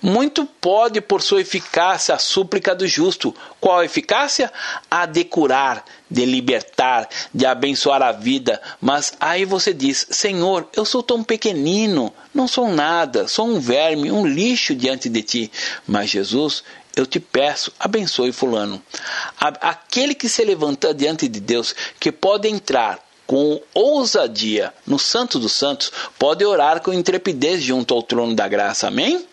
Muito pode por sua eficácia a súplica do justo. Qual a eficácia? A de curar, de libertar, de abençoar a vida. Mas aí você diz: Senhor, eu sou tão pequenino, não sou nada, sou um verme, um lixo diante de ti. Mas Jesus, eu te peço, abençoe Fulano. Aquele que se levanta diante de Deus, que pode entrar com ousadia no Santo dos Santos, pode orar com intrepidez junto ao trono da graça. Amém?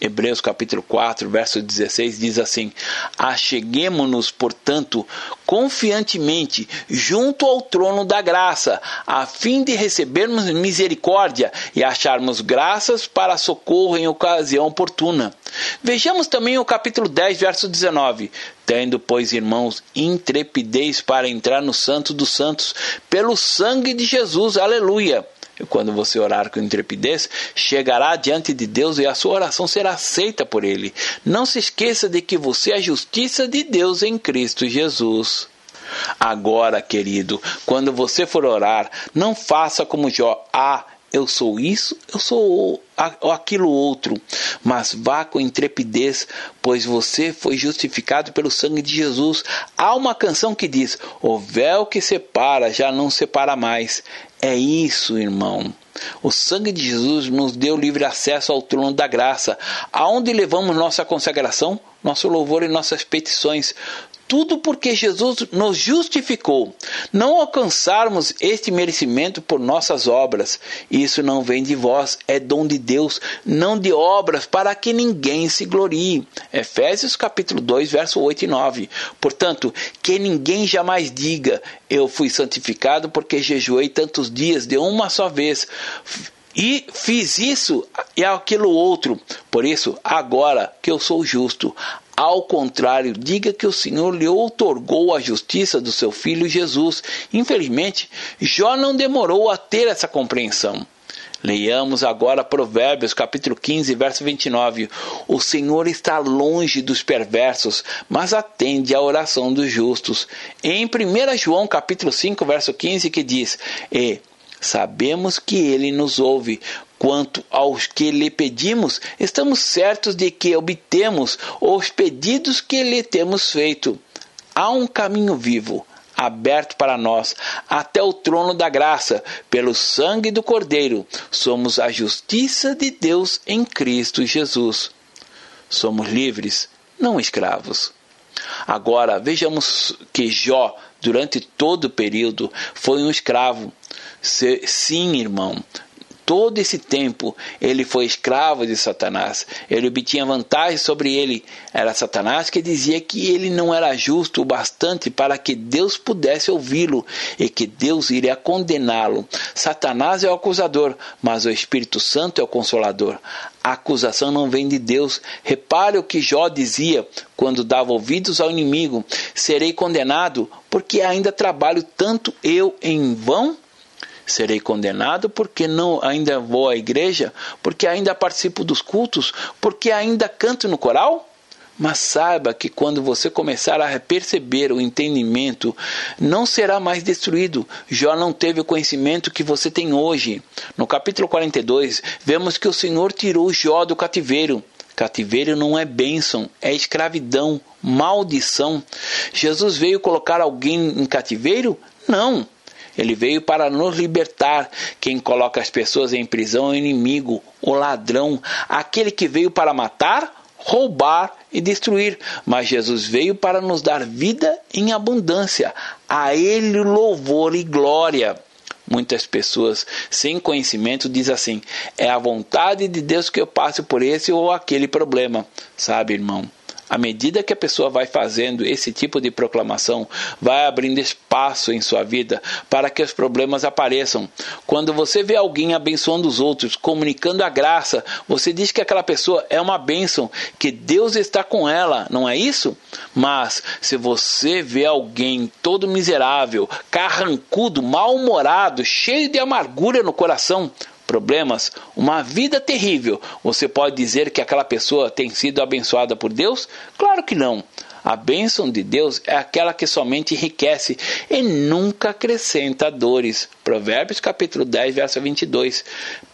Hebreus capítulo 4, verso 16 diz assim: Acheguemo-nos, portanto, confiantemente junto ao trono da graça, a fim de recebermos misericórdia e acharmos graças para socorro em ocasião oportuna. Vejamos também o capítulo 10, verso 19. Tendo, pois, irmãos, intrepidez para entrar no Santo dos Santos, pelo sangue de Jesus, aleluia quando você orar com intrepidez, chegará diante de Deus e a sua oração será aceita por Ele. Não se esqueça de que você é a justiça de Deus em Cristo Jesus. Agora, querido, quando você for orar, não faça como Jó. Ah, eu sou isso, eu sou aquilo outro, mas vá com intrepidez, pois você foi justificado pelo sangue de Jesus. Há uma canção que diz: O véu que separa já não separa mais. É isso, irmão. O sangue de Jesus nos deu livre acesso ao trono da graça, aonde levamos nossa consagração, nosso louvor e nossas petições. Tudo porque Jesus nos justificou. Não alcançarmos este merecimento por nossas obras. Isso não vem de vós, é dom de Deus, não de obras, para que ninguém se glorie. Efésios capítulo 2, verso 8 e 9. Portanto, que ninguém jamais diga: eu fui santificado porque jejuei tantos dias de uma só vez e fiz isso e aquilo outro. Por isso, agora que eu sou justo, ao contrário, diga que o Senhor lhe outorgou a justiça do seu filho Jesus. Infelizmente, Jó não demorou a ter essa compreensão. Leiamos agora Provérbios, capítulo 15, verso 29. O Senhor está longe dos perversos, mas atende à oração dos justos. Em 1 João, capítulo 5, verso 15, que diz: E sabemos que ele nos ouve Quanto aos que lhe pedimos, estamos certos de que obtemos os pedidos que lhe temos feito. Há um caminho vivo, aberto para nós, até o trono da graça, pelo sangue do Cordeiro. Somos a justiça de Deus em Cristo Jesus. Somos livres, não escravos. Agora, vejamos que Jó, durante todo o período, foi um escravo. Sim, irmão, todo esse tempo ele foi escravo de Satanás. Ele obtinha vantagem sobre ele. Era Satanás que dizia que ele não era justo o bastante para que Deus pudesse ouvi-lo e que Deus iria condená-lo. Satanás é o acusador, mas o Espírito Santo é o consolador. A acusação não vem de Deus. Repare o que Jó dizia quando dava ouvidos ao inimigo: serei condenado porque ainda trabalho tanto eu em vão? Serei condenado porque não ainda vou à igreja, porque ainda participo dos cultos, porque ainda canto no coral? Mas saiba que quando você começar a perceber o entendimento, não será mais destruído. Jó não teve o conhecimento que você tem hoje. No capítulo 42, vemos que o Senhor tirou Jó do cativeiro. Cativeiro não é bênção, é escravidão, maldição. Jesus veio colocar alguém em cativeiro? Não. Ele veio para nos libertar. Quem coloca as pessoas em prisão é o inimigo, o ladrão, aquele que veio para matar, roubar e destruir. Mas Jesus veio para nos dar vida em abundância. A Ele louvor e glória. Muitas pessoas sem conhecimento dizem assim: é a vontade de Deus que eu passe por esse ou aquele problema. Sabe, irmão? À medida que a pessoa vai fazendo esse tipo de proclamação, vai abrindo espaço em sua vida para que os problemas apareçam. Quando você vê alguém abençoando os outros, comunicando a graça, você diz que aquela pessoa é uma bênção, que Deus está com ela, não é isso? Mas se você vê alguém todo miserável, carrancudo, mal-humorado, cheio de amargura no coração, problemas, uma vida terrível, você pode dizer que aquela pessoa tem sido abençoada por Deus? Claro que não. A bênção de Deus é aquela que somente enriquece e nunca acrescenta dores. Provérbios capítulo 10, verso 22.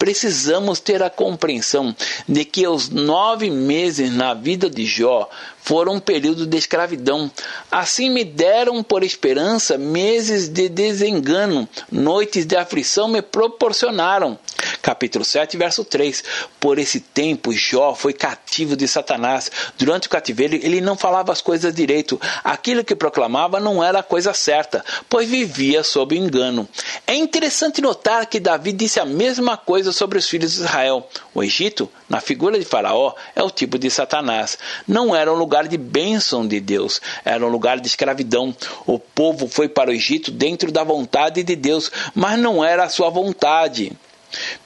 Precisamos ter a compreensão de que os nove meses na vida de Jó foram um período de escravidão. Assim me deram por esperança meses de desengano, noites de aflição me proporcionaram. Capítulo 7, verso 3. Por esse tempo, Jó foi cativo de Satanás. Durante o cativeiro, ele não falava as coisas direito. Aquilo que proclamava não era a coisa certa, pois vivia sob engano. É interessante notar que Davi disse a mesma coisa sobre os filhos de Israel. O Egito, na figura de Faraó, é o tipo de Satanás. Não era um lugar de bênção de Deus, era um lugar de escravidão. O povo foi para o Egito dentro da vontade de Deus, mas não era a sua vontade.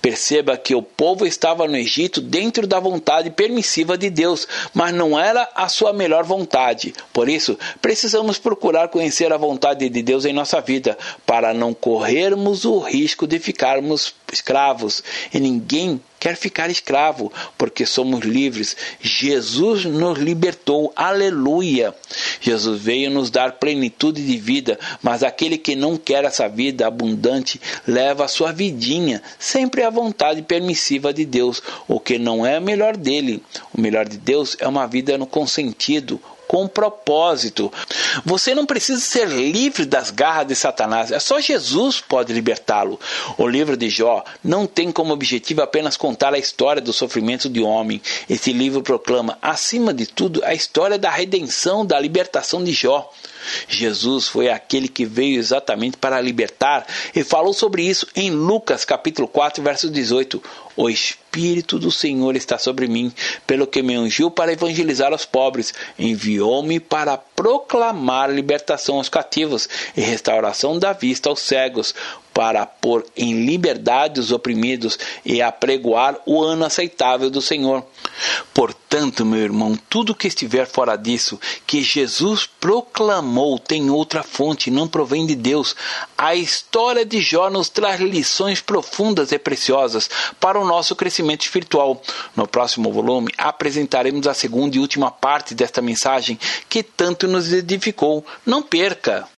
Perceba que o povo estava no Egito dentro da vontade permissiva de Deus, mas não era a sua melhor vontade. Por isso, precisamos procurar conhecer a vontade de Deus em nossa vida, para não corrermos o risco de ficarmos escravos. E ninguém quer ficar escravo, porque somos livres. Jesus nos libertou. Aleluia! Jesus veio nos dar plenitude de vida, mas aquele que não quer essa vida abundante leva a sua vidinha, sempre à vontade permissiva de Deus, o que não é o melhor dele. O melhor de Deus é uma vida no consentido, com propósito. Você não precisa ser livre das garras de Satanás, é só Jesus pode libertá-lo. O livro de Jó não tem como objetivo apenas contar a história do sofrimento de homem. Esse livro proclama, acima de tudo, a história da redenção, da libertação de Jó. Jesus foi aquele que veio exatamente para libertar e falou sobre isso em Lucas capítulo 4, verso 18. O Espírito do Senhor está sobre mim, pelo que me ungiu para evangelizar os pobres, enviou-me para proclamar libertação aos cativos e restauração da vista aos cegos, para pôr em liberdade os oprimidos e apregoar o ano aceitável do Senhor. Portanto, meu irmão, tudo que estiver fora disso, que Jesus proclamou, tem outra fonte, não provém de Deus. A história de Jó nos traz lições profundas e preciosas para o nosso crescimento espiritual. No próximo volume, apresentaremos a segunda e última parte desta mensagem que tanto nos edificou. Não perca!